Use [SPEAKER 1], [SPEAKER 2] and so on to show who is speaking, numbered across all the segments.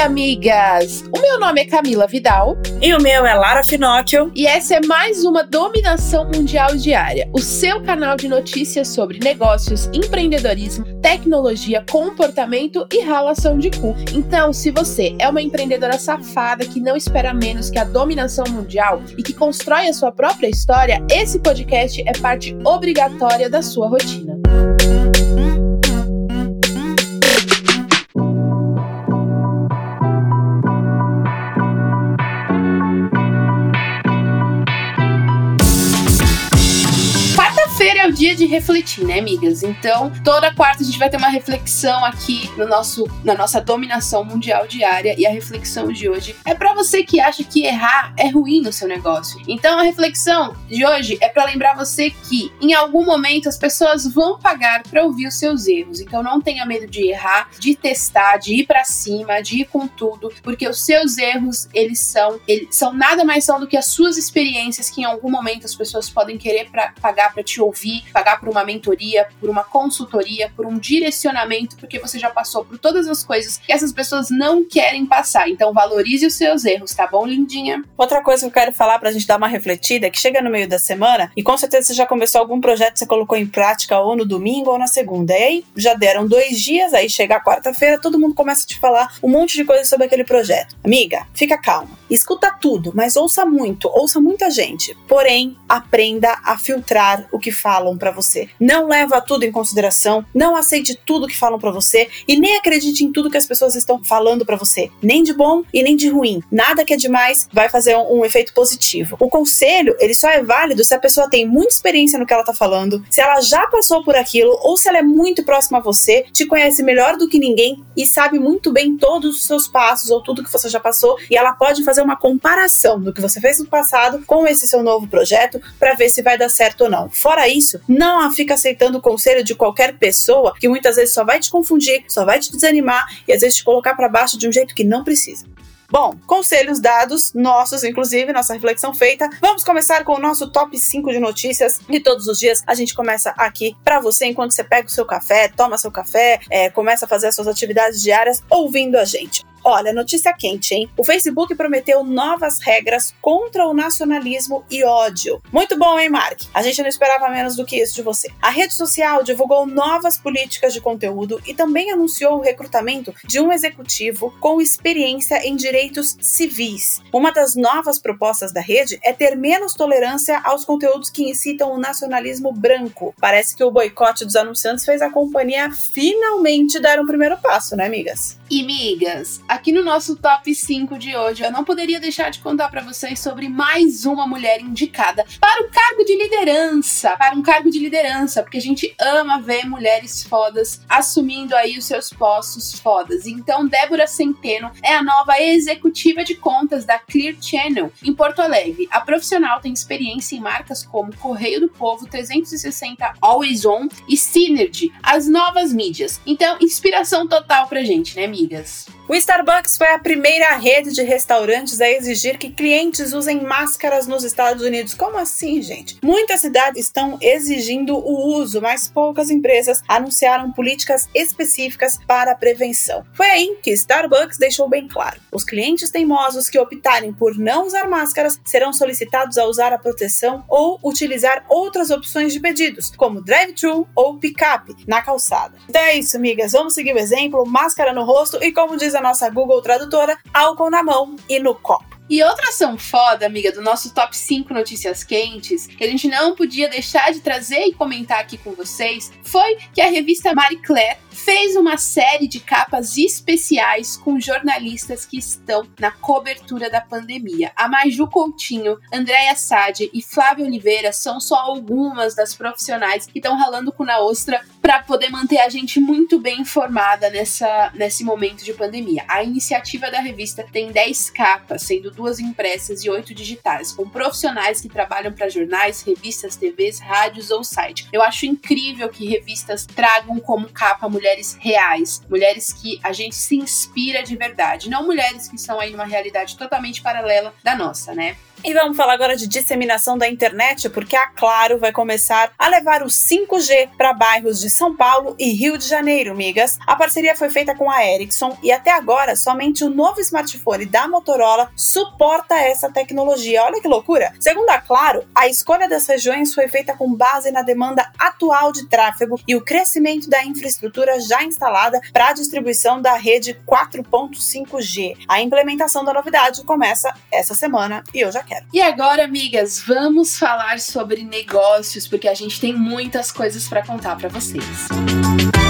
[SPEAKER 1] amigas! O meu nome é Camila Vidal.
[SPEAKER 2] E o meu é Lara Finocchio.
[SPEAKER 1] E essa é mais uma Dominação Mundial Diária, o seu canal de notícias sobre negócios, empreendedorismo, tecnologia, comportamento e ralação de cu. Então, se você é uma empreendedora safada que não espera menos que a dominação mundial e que constrói a sua própria história, esse podcast é parte obrigatória da sua rotina. Dia de refletir, né, amigas? Então, toda quarta a gente vai ter uma reflexão aqui no nosso, na nossa dominação mundial diária. E a reflexão de hoje é para você que acha que errar é ruim no seu negócio. Então, a reflexão de hoje é para lembrar você que em algum momento as pessoas vão pagar para ouvir os seus erros. Então, não tenha medo de errar, de testar, de ir para cima, de ir com tudo, porque os seus erros, eles são, eles são nada mais são do que as suas experiências que em algum momento as pessoas podem querer pra, pagar para te ouvir ouvir, pagar por uma mentoria, por uma consultoria, por um direcionamento, porque você já passou por todas as coisas que essas pessoas não querem passar. Então valorize os seus erros, tá bom, lindinha?
[SPEAKER 2] Outra coisa que eu quero falar pra gente dar uma refletida é que chega no meio da semana e com certeza você já começou algum projeto que você colocou em prática ou no domingo ou na segunda. E aí já deram dois dias, aí chega a quarta-feira, todo mundo começa a te falar um monte de coisa sobre aquele projeto. Amiga, fica calma. Escuta tudo, mas ouça muito, ouça muita gente. Porém, aprenda a filtrar o que falam para você. Não leva tudo em consideração, não aceite tudo que falam para você e nem acredite em tudo que as pessoas estão falando para você, nem de bom e nem de ruim. Nada que é demais vai fazer um, um, efeito positivo. O conselho, ele só é válido se a pessoa tem muita experiência no que ela tá falando, se ela já passou por aquilo ou se ela é muito próxima a você, te conhece melhor do que ninguém e sabe muito bem todos os seus passos ou tudo que você já passou e ela pode fazer uma comparação do que você fez no passado com esse seu novo projeto para ver se vai dar certo ou não. Fora isso, não fica aceitando o conselho de qualquer pessoa que muitas vezes só vai te confundir, só vai te desanimar e às vezes te colocar para baixo de um jeito que não precisa. Bom, conselhos dados, nossos, inclusive, nossa reflexão feita. Vamos começar com o nosso top 5 de notícias. E todos os dias a gente começa aqui para você, enquanto você pega o seu café, toma seu café, é, começa a fazer as suas atividades diárias ouvindo a gente. Olha, notícia quente, hein? O Facebook prometeu novas regras contra o nacionalismo e ódio. Muito bom, hein, Mark? A gente não esperava menos do que isso de você. A rede social divulgou novas políticas de conteúdo e também anunciou o recrutamento de um executivo com experiência em direitos civis. Uma das novas propostas da rede é ter menos tolerância aos conteúdos que incitam o nacionalismo branco. Parece que o boicote dos anunciantes fez a companhia finalmente dar um primeiro passo, né, amigas?
[SPEAKER 1] E migas, aqui no nosso top 5 de hoje, eu não poderia deixar de contar para vocês sobre mais uma mulher indicada para o cargo de liderança, para um cargo de liderança, porque a gente ama ver mulheres fodas assumindo aí os seus postos fodas. Então, Débora Centeno é a nova executiva de contas da Clear Channel em Porto Alegre. A profissional tem experiência em marcas como Correio do Povo, 360 Always On e Synergy, as novas mídias. Então, inspiração total pra gente, né, amiga?
[SPEAKER 2] O Starbucks foi a primeira rede de restaurantes a exigir que clientes usem máscaras nos Estados Unidos. Como assim, gente? Muitas cidades estão exigindo o uso, mas poucas empresas anunciaram políticas específicas para a prevenção. Foi aí que Starbucks deixou bem claro: os clientes teimosos que optarem por não usar máscaras serão solicitados a usar a proteção ou utilizar outras opções de pedidos, como drive-thru ou pick-up na calçada. Então é isso, amigas. Vamos seguir o exemplo: máscara no rosto e, como diz a nossa Google Tradutora, álcool na mão e no copo.
[SPEAKER 1] E outra ação foda, amiga, do nosso top 5 notícias quentes, que a gente não podia deixar de trazer e comentar aqui com vocês, foi que a revista Marie Claire fez uma série de capas especiais com jornalistas que estão na cobertura da pandemia. A Maju Coutinho, Andréia Sade e Flávia Oliveira são só algumas das profissionais que estão ralando com na ostra para poder manter a gente muito bem informada nessa, nesse momento de pandemia. A iniciativa da revista tem 10 capas, sendo duas impressas e oito digitais, com profissionais que trabalham para jornais, revistas, TVs, rádios ou site. Eu acho incrível que revistas tragam como capa mulheres reais, mulheres que a gente se inspira de verdade, não mulheres que estão aí numa realidade totalmente paralela da nossa, né?
[SPEAKER 2] E vamos falar agora de disseminação da internet, porque a Claro vai começar a levar o 5G para bairros de São Paulo e Rio de Janeiro, migas. A parceria foi feita com a Ericsson e até agora somente o novo smartphone da Motorola suporta essa tecnologia. Olha que loucura! Segundo a Claro, a escolha das regiões foi feita com base na demanda atual de tráfego e o crescimento da infraestrutura já instalada para a distribuição da rede 4.5G. A implementação da novidade começa essa semana e eu já quero.
[SPEAKER 1] E agora, amigas, vamos falar sobre negócios, porque a gente tem muitas coisas para contar para vocês. Música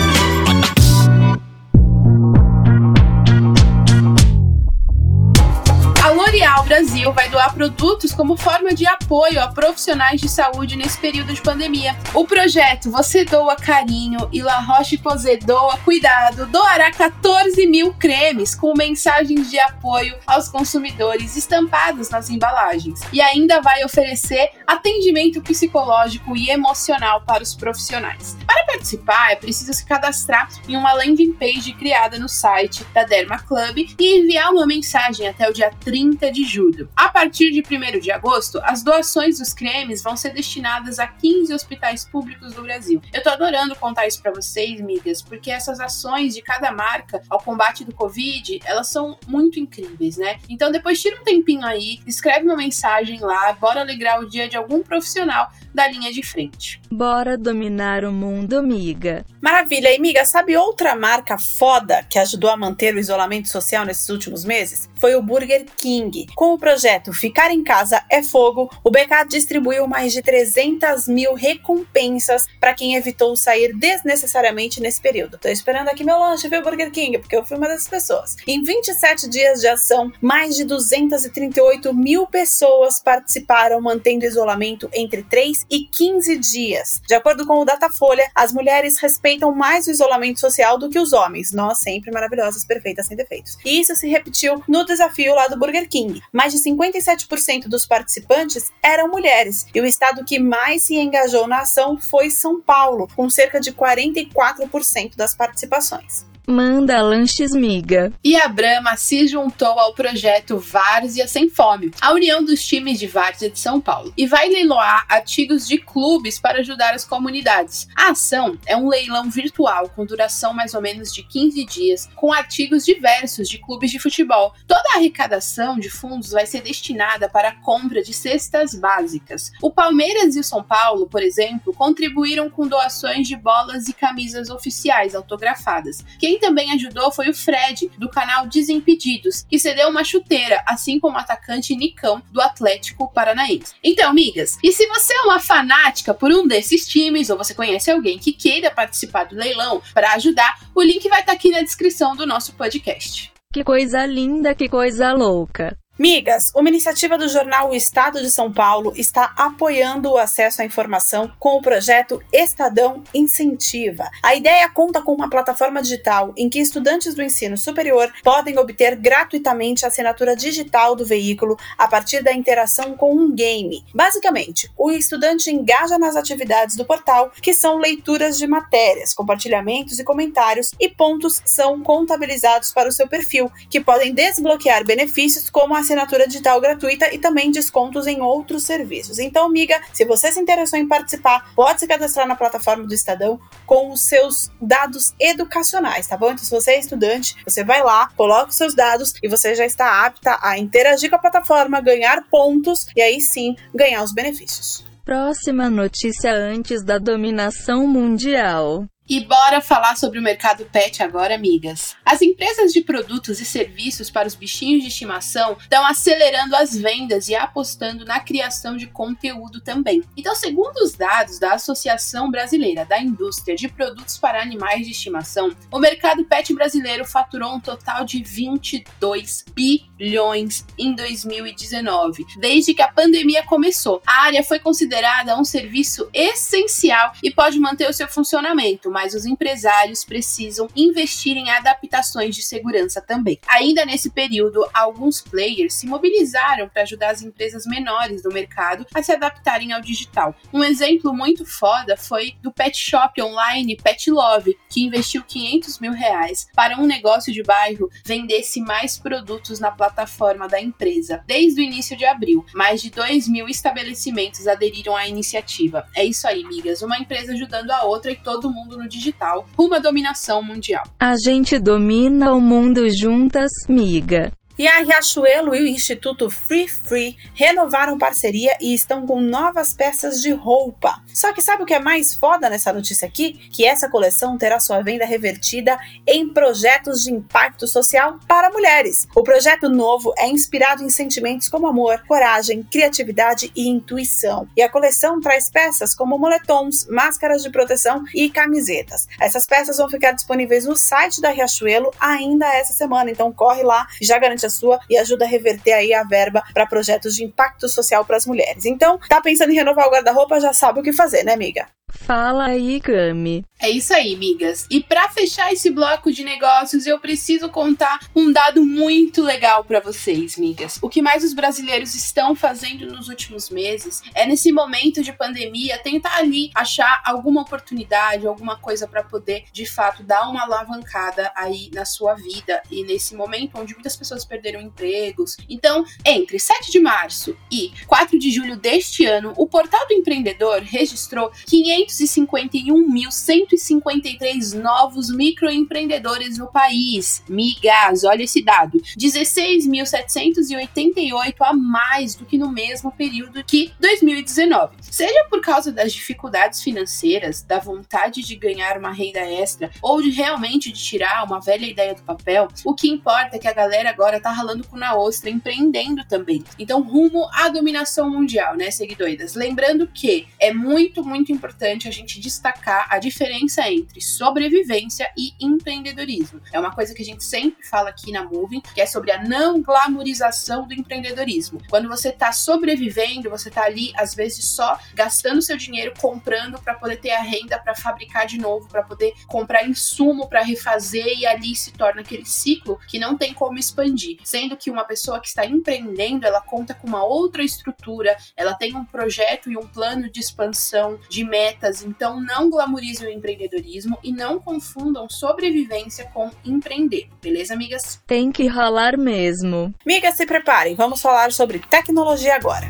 [SPEAKER 1] Brasil vai doar produtos como forma de apoio a profissionais de saúde nesse período de pandemia. O projeto Você Doa Carinho e La Roche-Posay Doa Cuidado doará 14 mil cremes com mensagens de apoio aos consumidores estampados nas embalagens e ainda vai oferecer atendimento psicológico e emocional para os profissionais. Para participar, é preciso se cadastrar em uma landing page criada no site da Derma Club e enviar uma mensagem até o dia 30 30 de julho. A partir de 1 de agosto, as doações dos cremes vão ser destinadas a 15 hospitais públicos do Brasil. Eu tô adorando contar isso para vocês, migas, porque essas ações de cada marca ao combate do Covid, elas são muito incríveis, né? Então depois tira um tempinho aí, escreve uma mensagem lá, bora alegrar o dia de algum profissional da linha de frente.
[SPEAKER 3] Bora dominar o mundo, amiga.
[SPEAKER 2] Maravilha, e amiga, sabe outra marca foda que ajudou a manter o isolamento social nesses últimos meses? Foi o Burger King. Com o projeto Ficar em Casa é Fogo, o BK distribuiu mais de 300 mil recompensas para quem evitou sair desnecessariamente nesse período. Tô esperando aqui meu lanche, viu, Burger King? Porque eu fui uma dessas pessoas. Em 27 dias de ação, mais de 238 mil pessoas participaram, mantendo isolamento entre 3 e 15 dias. De acordo com o Datafolha, as mulheres respeitam mais o isolamento social do que os homens. Nós sempre maravilhosas, perfeitas, sem defeitos. E isso se repetiu no desafio lá do Burger King. Mais de 57% dos participantes eram mulheres, e o estado que mais se engajou na ação foi São Paulo, com cerca de 44% das participações.
[SPEAKER 3] Manda lanches miga.
[SPEAKER 1] E a Brahma se juntou ao projeto Várzea Sem Fome, a união dos times de Várzea de São Paulo, e vai leiloar artigos de clubes para ajudar as comunidades. A ação é um leilão virtual com duração mais ou menos de 15 dias, com artigos diversos de clubes de futebol. Toda a arrecadação de fundos vai ser destinada para a compra de cestas básicas. O Palmeiras e o São Paulo, por exemplo, contribuíram com doações de bolas e camisas oficiais autografadas. Quem também ajudou foi o Fred, do canal Desimpedidos, que cedeu uma chuteira, assim como o atacante Nicão, do Atlético Paranaense. Então, amigas, e se você é uma fanática por um desses times, ou você conhece alguém que queira participar do leilão para ajudar, o link vai estar tá aqui na descrição do nosso podcast.
[SPEAKER 3] Que coisa linda, que coisa louca.
[SPEAKER 2] Migas, uma iniciativa do jornal O Estado de São Paulo está apoiando o acesso à informação com o projeto Estadão Incentiva. A ideia conta com uma plataforma digital em que estudantes do ensino superior podem obter gratuitamente a assinatura digital do veículo a partir da interação com um game. Basicamente, o estudante engaja nas atividades do portal, que são leituras de matérias, compartilhamentos e comentários, e pontos são contabilizados para o seu perfil, que podem desbloquear benefícios como a assinatura digital gratuita e também descontos em outros serviços. Então, amiga, se você se interessou em participar, pode se cadastrar na plataforma do Estadão com os seus dados educacionais, tá bom? Então, se você é estudante, você vai lá, coloca os seus dados e você já está apta a interagir com a plataforma, ganhar pontos e aí sim ganhar os benefícios.
[SPEAKER 3] Próxima notícia antes da dominação mundial.
[SPEAKER 1] E bora falar sobre o mercado pet agora, amigas. As empresas de produtos e serviços para os bichinhos de estimação estão acelerando as vendas e apostando na criação de conteúdo também. Então, segundo os dados da Associação Brasileira da Indústria de Produtos para Animais de Estimação, o mercado pet brasileiro faturou um total de 22 bilhões em 2019. Desde que a pandemia começou, a área foi considerada um serviço essencial e pode manter o seu funcionamento mas os empresários precisam investir em adaptações de segurança também. Ainda nesse período, alguns players se mobilizaram para ajudar as empresas menores do mercado a se adaptarem ao digital. Um exemplo muito foda foi do pet shop online Pet Love, que investiu 500 mil reais para um negócio de bairro vendesse mais produtos na plataforma da empresa. Desde o início de abril, mais de 2 mil estabelecimentos aderiram à iniciativa. É isso aí, migas. Uma empresa ajudando a outra e todo mundo no digital, rumo à dominação mundial.
[SPEAKER 3] A gente domina o mundo juntas, miga.
[SPEAKER 2] E a Riachuelo e o Instituto Free Free renovaram parceria e estão com novas peças de roupa. Só que sabe o que é mais foda nessa notícia aqui? Que essa coleção terá sua venda revertida em projetos de impacto social para mulheres. O projeto novo é inspirado em sentimentos como amor, coragem, criatividade e intuição. E a coleção traz peças como moletons, máscaras de proteção e camisetas. Essas peças vão ficar disponíveis no site da Riachuelo ainda essa semana, então corre lá e já garante a sua e ajuda a reverter aí a verba para projetos de impacto social para as mulheres. Então, tá pensando em renovar o guarda-roupa, já sabe o que fazer, né, amiga?
[SPEAKER 3] Fala aí, Cami.
[SPEAKER 1] É isso aí, migas. E para fechar esse bloco de negócios, eu preciso contar um dado muito legal para vocês, migas. O que mais os brasileiros estão fazendo nos últimos meses é nesse momento de pandemia tentar ali achar alguma oportunidade, alguma coisa para poder, de fato, dar uma alavancada aí na sua vida e nesse momento onde muitas pessoas perderam empregos. Então, entre 7 de março e 4 de julho deste ano, o Portal do Empreendedor registrou 551.153 novos microempreendedores no país. Migas, olha esse dado: 16.788 a mais do que no mesmo período que 2019. Seja por causa das dificuldades financeiras, da vontade de ganhar uma renda extra ou de realmente de tirar uma velha ideia do papel, o que importa é que a galera agora tá ralando com na ostra, empreendendo também. Então, rumo à dominação mundial, né, seguidoras? Lembrando que é muito, muito importante a gente destacar a diferença entre sobrevivência e empreendedorismo. É uma coisa que a gente sempre fala aqui na Moving, que é sobre a não glamorização do empreendedorismo. Quando você tá sobrevivendo, você tá ali às vezes só gastando seu dinheiro comprando para poder ter a renda para fabricar de novo, para poder comprar insumo para refazer e ali se torna aquele ciclo que não tem como expandir. Sendo que uma pessoa que está empreendendo, ela conta com uma outra estrutura, ela tem um projeto e um plano de expansão, de metas. Então, não glamorizem o empreendedorismo e não confundam sobrevivência com empreender. Beleza, amigas?
[SPEAKER 3] Tem que rolar mesmo.
[SPEAKER 2] Migas, se preparem, vamos falar sobre tecnologia agora.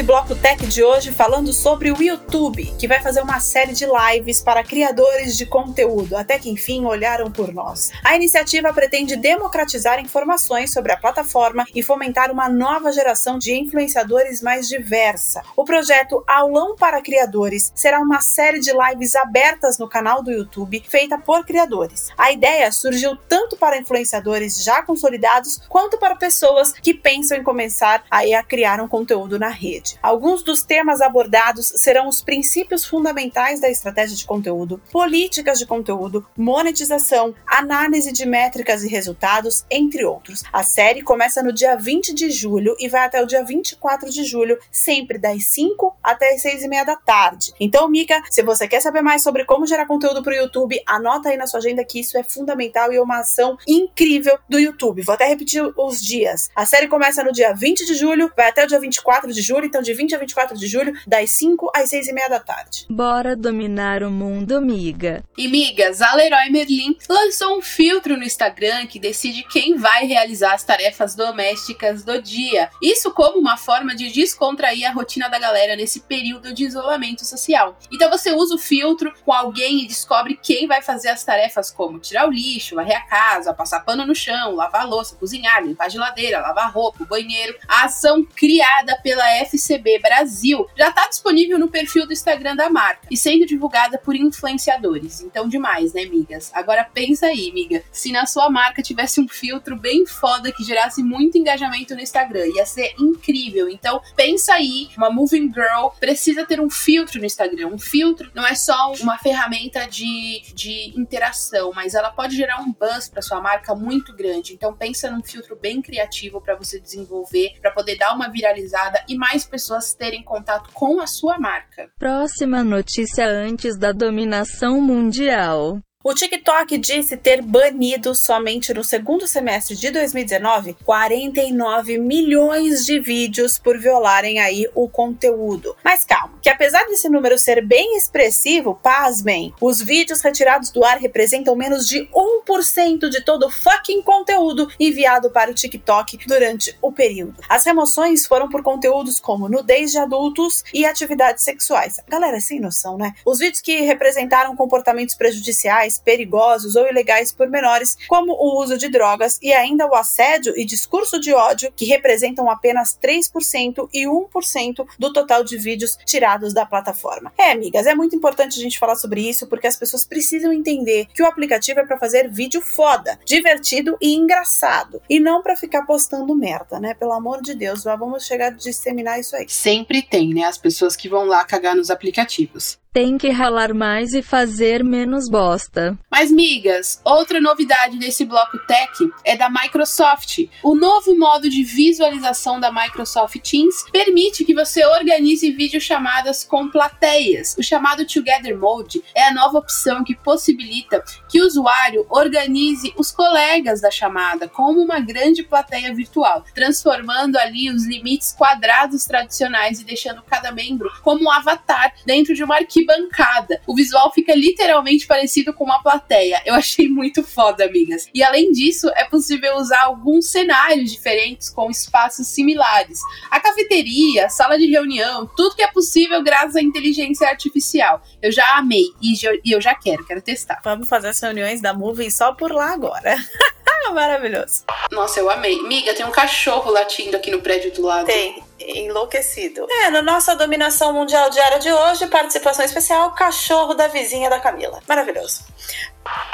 [SPEAKER 2] Esse bloco tech de hoje falando sobre o YouTube, que vai fazer uma série de lives para criadores de conteúdo, até que enfim olharam por nós. A iniciativa pretende democratizar informações sobre a plataforma e fomentar uma nova geração de influenciadores mais diversa. O projeto Aulão para Criadores será uma série de lives abertas no canal do YouTube, feita por criadores. A ideia surgiu tanto para influenciadores já consolidados quanto para pessoas que pensam em começar a criar um conteúdo na rede. Alguns dos temas abordados serão os princípios fundamentais da estratégia de conteúdo, políticas de conteúdo, monetização, análise de métricas e resultados, entre outros. A série começa no dia 20 de julho e vai até o dia 24 de julho, sempre das 5 até as 6 e meia da tarde. Então, Mika, se você quer saber mais sobre como gerar conteúdo para o YouTube, anota aí na sua agenda que isso é fundamental e é uma ação incrível do YouTube. Vou até repetir os dias. A série começa no dia 20 de julho, vai até o dia 24 de julho, então de 20 a 24 de julho, das 5 às 6 e meia da tarde.
[SPEAKER 3] Bora dominar o mundo, miga.
[SPEAKER 1] E migas, a Leroy Merlin lançou um filtro no Instagram que decide quem vai realizar as tarefas domésticas do dia. Isso como uma forma de descontrair a rotina da galera nesse período de isolamento social. Então você usa o filtro com alguém e descobre quem vai fazer as tarefas como tirar o lixo, varrer a casa, passar pano no chão, lavar a louça, cozinhar, limpar a geladeira, lavar roupa, banheiro. A ação criada pela FCB Brasil já está disponível no perfil do Instagram da marca e sendo divulgada por influenciadores. Então, demais, né, migas? Agora pensa aí, miga, se na sua marca tivesse um filtro bem foda que gerasse muito engajamento no Instagram, ia ser incrível. Então, pensa aí, uma moving girl precisa ter um filtro no Instagram. Um filtro não é só uma ferramenta de, de interação, mas ela pode gerar um buzz para sua marca muito grande. Então, pensa num filtro bem criativo para você desenvolver, para poder dar uma viralizada e mais pessoas terem contato com a sua marca.
[SPEAKER 3] Próxima notícia antes da dominação mundial.
[SPEAKER 2] O TikTok disse ter banido somente no segundo semestre de 2019 49 milhões de vídeos por violarem aí o conteúdo. Mas calma, que apesar desse número ser bem expressivo, pasmem, os vídeos retirados do ar representam menos de 1% de todo o fucking conteúdo enviado para o TikTok durante o período. As remoções foram por conteúdos como nudez de adultos e atividades sexuais. Galera, sem noção, né? Os vídeos que representaram comportamentos prejudiciais perigosos ou ilegais por menores, como o uso de drogas e ainda o assédio e discurso de ódio, que representam apenas 3% e 1% do total de vídeos tirados da plataforma. É, amigas, é muito importante a gente falar sobre isso porque as pessoas precisam entender que o aplicativo é para fazer vídeo foda, divertido e engraçado, e não para ficar postando merda, né? Pelo amor de Deus, vamos chegar a disseminar isso aí.
[SPEAKER 1] Sempre tem, né? As pessoas que vão lá cagar nos aplicativos.
[SPEAKER 3] Tem que ralar mais e fazer menos bosta.
[SPEAKER 1] Mas, migas, outra novidade desse bloco tech é da Microsoft. O novo modo de visualização da Microsoft Teams permite que você organize videochamadas com plateias. O chamado Together Mode é a nova opção que possibilita que o usuário organize os colegas da chamada como uma grande plateia virtual, transformando ali os limites quadrados tradicionais e deixando cada membro como um avatar dentro de uma arquivo arquibancada. O visual fica literalmente parecido com uma plateia. Eu achei muito foda, amigas. E além disso, é possível usar alguns cenários diferentes com espaços similares. A cafeteria, a sala de reunião, tudo que é possível graças à inteligência artificial. Eu já amei e eu já quero, quero testar.
[SPEAKER 2] Vamos fazer as reuniões da Movie só por lá agora. Maravilhoso.
[SPEAKER 1] Nossa, eu amei. Miga, tem um cachorro latindo aqui no prédio do lado.
[SPEAKER 2] Tem enlouquecido. É, na nossa dominação mundial diária de hoje, participação especial, cachorro da vizinha da Camila. Maravilhoso.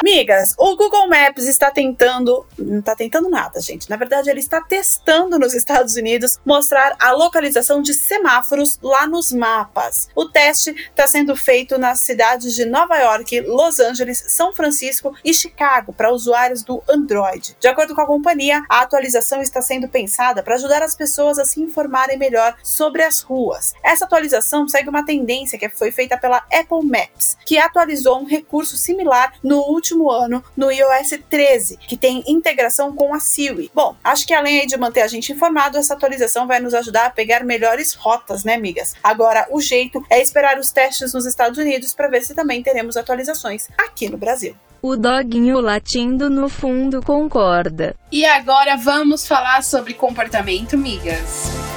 [SPEAKER 2] Migas, o Google Maps está tentando. Não está tentando nada, gente. Na verdade, ele está testando nos Estados Unidos mostrar a localização de semáforos lá nos mapas. O teste está sendo feito nas cidades de Nova York, Los Angeles, São Francisco e Chicago para usuários do Android. De acordo com a companhia, a atualização está sendo pensada para ajudar as pessoas a se informarem melhor sobre as ruas. Essa atualização segue uma tendência que foi feita pela Apple Maps, que atualizou um recurso similar no último ano no iOS 13, que tem integração com a Siri. Bom, acho que além de manter a gente informado, essa atualização vai nos ajudar a pegar melhores rotas, né, amigas? Agora, o jeito é esperar os testes nos Estados Unidos para ver se também teremos atualizações aqui no Brasil.
[SPEAKER 3] O doguinho latindo no fundo concorda.
[SPEAKER 1] E agora vamos falar sobre comportamento, migas.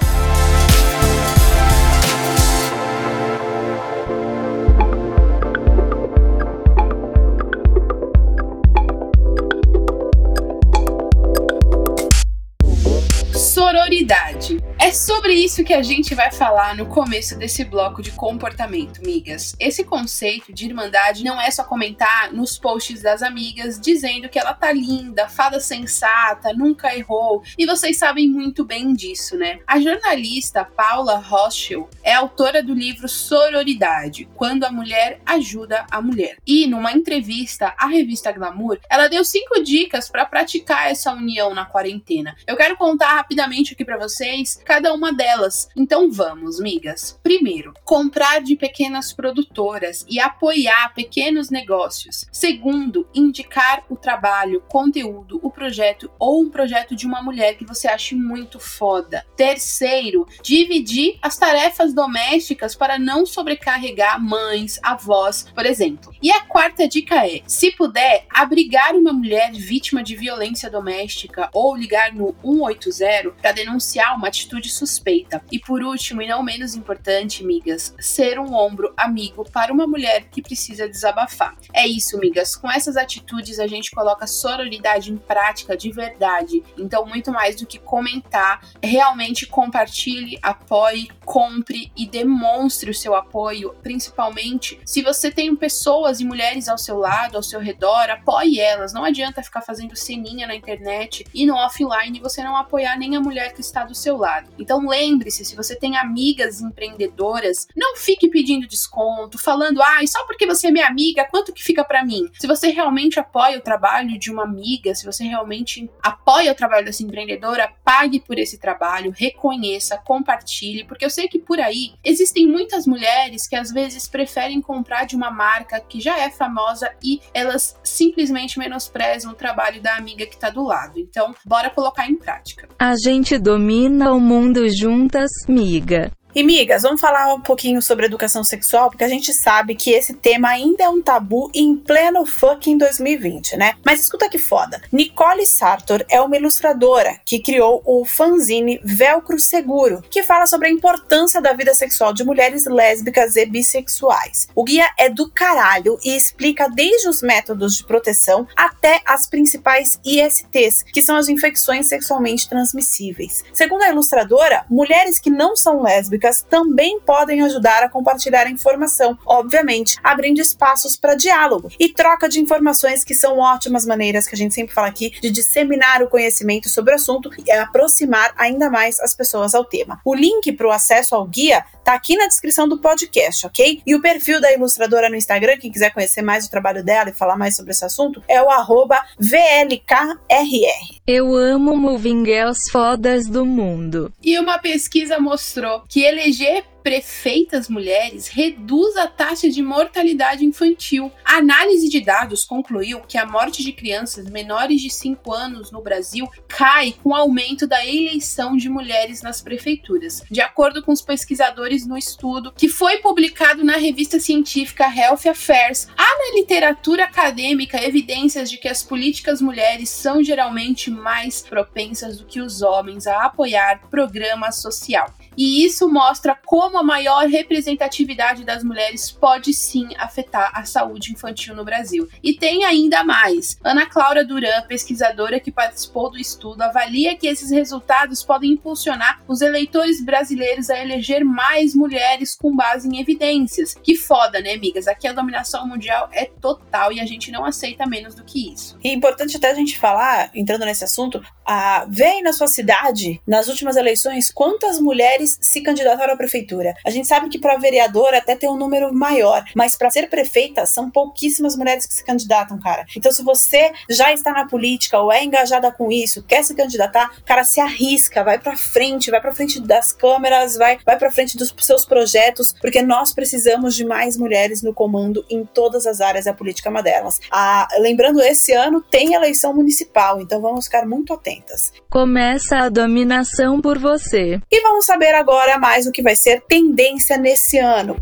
[SPEAKER 1] Sororidade. Sobre isso que a gente vai falar no começo desse bloco de comportamento, migas. Esse conceito de irmandade não é só comentar nos posts das amigas dizendo que ela tá linda, fada sensata, nunca errou, e vocês sabem muito bem disso, né? A jornalista Paula Rothschild é autora do livro Sororidade, quando a mulher ajuda a mulher. E numa entrevista à revista Glamour, ela deu cinco dicas para praticar essa união na quarentena. Eu quero contar rapidamente aqui para vocês cada uma delas. Então vamos, migas. Primeiro, comprar de pequenas produtoras e apoiar pequenos negócios. Segundo, indicar o trabalho, conteúdo, o projeto ou um projeto de uma mulher que você ache muito foda. Terceiro, dividir as tarefas domésticas para não sobrecarregar mães, avós, por exemplo. E a quarta dica é: se puder, abrigar uma mulher vítima de violência doméstica ou ligar no 180 para denunciar uma atitude suspeita E por último, e não menos importante, migas, ser um ombro amigo para uma mulher que precisa desabafar. É isso, migas. Com essas atitudes, a gente coloca sororidade em prática de verdade. Então, muito mais do que comentar, realmente compartilhe, apoie, compre e demonstre o seu apoio, principalmente se você tem pessoas e mulheres ao seu lado, ao seu redor, apoie elas. Não adianta ficar fazendo ceninha na internet e no offline você não apoiar nem a mulher que está do seu lado. Então lembre-se, se você tem amigas empreendedoras, não fique pedindo desconto, falando, ai, ah, só porque você é minha amiga, quanto que fica para mim? Se você realmente apoia o trabalho de uma amiga, se você realmente apoia o trabalho dessa empreendedora, pague por esse trabalho, reconheça, compartilhe, porque eu sei que por aí existem muitas mulheres que às vezes preferem comprar de uma marca que já é famosa e elas simplesmente menosprezam o trabalho da amiga que tá do lado. Então, bora colocar em prática.
[SPEAKER 3] A gente domina o mundo juntas, miga.
[SPEAKER 2] E migas, vamos falar um pouquinho sobre educação sexual, porque a gente sabe que esse tema ainda é um tabu em pleno fucking 2020, né? Mas escuta que foda. Nicole Sartor é uma ilustradora que criou o fanzine Velcro Seguro, que fala sobre a importância da vida sexual de mulheres lésbicas e bissexuais. O guia é do caralho e explica desde os métodos de proteção até as principais ISTs, que são as infecções sexualmente transmissíveis. Segundo a ilustradora, mulheres que não são lésbicas públicas também podem ajudar a compartilhar a informação, obviamente, abrindo espaços para diálogo e troca de informações que são ótimas maneiras que a gente sempre fala aqui de disseminar o conhecimento sobre o assunto e aproximar ainda mais as pessoas ao tema. O link para o acesso ao guia tá aqui na descrição do podcast, ok? E o perfil da ilustradora no Instagram, quem quiser conhecer mais o trabalho dela e falar mais sobre esse assunto, é o arroba VLKRR.
[SPEAKER 3] Eu amo Moving Girls fodas do mundo.
[SPEAKER 1] E uma pesquisa mostrou que eleger prefeitas mulheres reduz a taxa de mortalidade infantil. A análise de dados concluiu que a morte de crianças menores de 5 anos no Brasil cai com o aumento da eleição de mulheres nas prefeituras, de acordo com os pesquisadores no estudo que foi publicado na revista científica Health Affairs. Há na literatura acadêmica evidências de que as políticas mulheres são geralmente mais propensas do que os homens a apoiar programa social. E isso mostra como a maior representatividade das mulheres pode sim afetar a saúde infantil no Brasil. E tem ainda mais. Ana Cláudia Duran, pesquisadora que participou do estudo, avalia que esses resultados podem impulsionar os eleitores brasileiros a eleger mais mulheres com base em evidências. Que foda, né, amigas? Aqui a dominação mundial é total e a gente não aceita menos do que isso.
[SPEAKER 2] E é importante até a gente falar, entrando nesse assunto, a, vem na sua cidade, nas últimas eleições, quantas mulheres mulheres se candidataram à prefeitura. A gente sabe que para vereador até tem um número maior, mas para ser prefeita são pouquíssimas mulheres que se candidatam, cara. Então se você já está na política ou é engajada com isso, quer se candidatar, cara, se arrisca, vai para frente, vai para frente das câmeras, vai vai para frente dos seus projetos, porque nós precisamos de mais mulheres no comando em todas as áreas da política delas. Ah, lembrando, esse ano tem eleição municipal, então vamos ficar muito atentas.
[SPEAKER 3] Começa a dominação por você.
[SPEAKER 2] E vamos saber agora mais o que vai ser tendência nesse ano.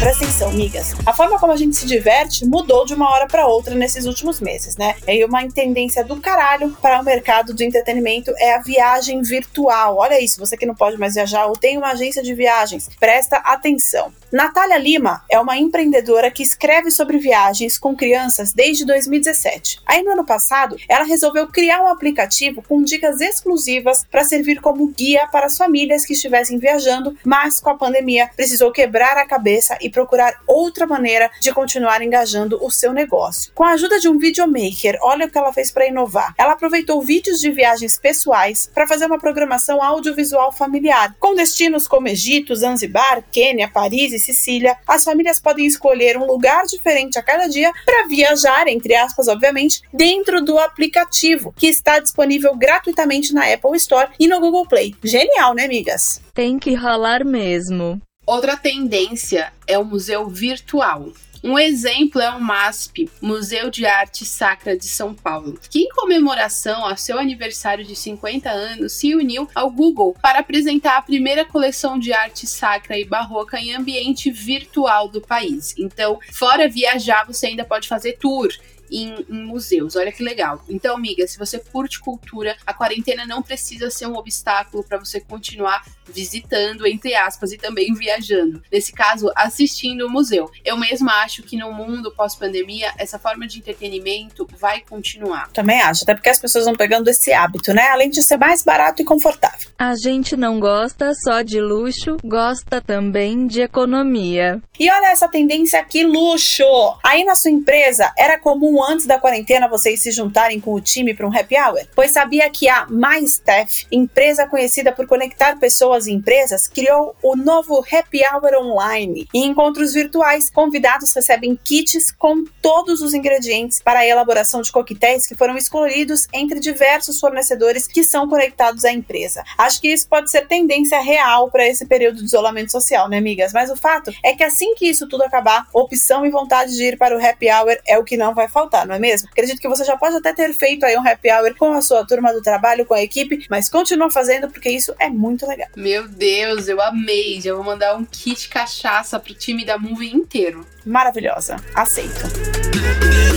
[SPEAKER 2] Presta atenção, migas. A forma como a gente se diverte mudou de uma hora para outra nesses últimos meses, né? E uma tendência do caralho para o mercado de entretenimento é a viagem virtual. Olha isso, você que não pode mais viajar ou tem uma agência de viagens, presta atenção. Natália Lima é uma empreendedora que escreve sobre viagens com crianças desde 2017. Aí no ano passado, ela resolveu criar um aplicativo com dicas exclusivas para servir como guia para as famílias que estivessem viajando, mas com a pandemia precisou quebrar a cabeça e procurar outra maneira de continuar engajando o seu negócio. Com a ajuda de um videomaker, olha o que ela fez para inovar. Ela aproveitou vídeos de viagens pessoais para fazer uma programação audiovisual familiar, com destinos como Egito, Zanzibar, Quênia, Paris e Sicília. As famílias podem escolher um lugar diferente a cada dia para viajar, entre aspas, obviamente, dentro do aplicativo, que está disponível gratuitamente na Apple Store e no Google Play. Genial, né, amigas?
[SPEAKER 3] Tem que rolar mesmo.
[SPEAKER 1] Outra tendência é o museu virtual. Um exemplo é o MASP, Museu de Arte Sacra de São Paulo, que, em comemoração ao seu aniversário de 50 anos, se uniu ao Google para apresentar a primeira coleção de arte sacra e barroca em ambiente virtual do país. Então, fora viajar, você ainda pode fazer tour em, em museus. Olha que legal. Então, amiga, se você curte cultura, a quarentena não precisa ser um obstáculo para você continuar visitando, entre aspas, e também viajando. Nesse caso, assistindo o museu. Eu mesma acho que no mundo pós-pandemia, essa forma de entretenimento vai continuar.
[SPEAKER 2] Também acho, até porque as pessoas vão pegando esse hábito, né? Além de ser mais barato e confortável.
[SPEAKER 3] A gente não gosta só de luxo, gosta também de economia.
[SPEAKER 2] E olha essa tendência aqui, luxo! Aí na sua empresa, era comum antes da quarentena vocês se juntarem com o time para um happy hour? Pois sabia que a MyStaff, empresa conhecida por conectar pessoas e empresas, criou o novo happy hour online. Em encontros virtuais, convidados recebem kits com todos os ingredientes para a elaboração de coquetéis que foram escolhidos entre diversos fornecedores que são conectados à empresa. Acho que isso pode ser tendência real para esse período de isolamento social, né, amigas? Mas o fato é que assim que isso tudo acabar, opção e vontade de ir para o happy hour é o que não vai faltar, não é mesmo? Acredito que você já pode até ter feito aí um happy hour com a sua turma do trabalho, com a equipe, mas continua fazendo porque isso é muito legal.
[SPEAKER 1] Meu Deus, eu amei. Já vou mandar um kit cachaça pro time da Movie inteiro.
[SPEAKER 2] Maravilhosa. Aceito.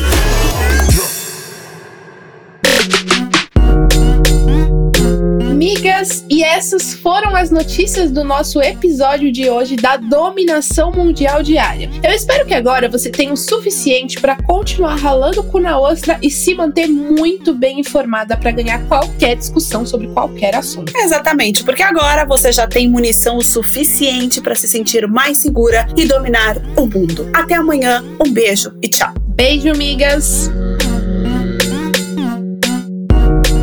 [SPEAKER 1] Amigas, e essas foram as notícias do nosso episódio de hoje da dominação mundial diária. Eu espero que agora você tenha o suficiente para continuar ralando o cu na ostra e se manter muito bem informada para ganhar qualquer discussão sobre qualquer assunto.
[SPEAKER 2] Exatamente, porque agora você já tem munição o suficiente para se sentir mais segura e dominar o mundo. Até amanhã, um beijo e tchau.
[SPEAKER 1] Beijo, amigas!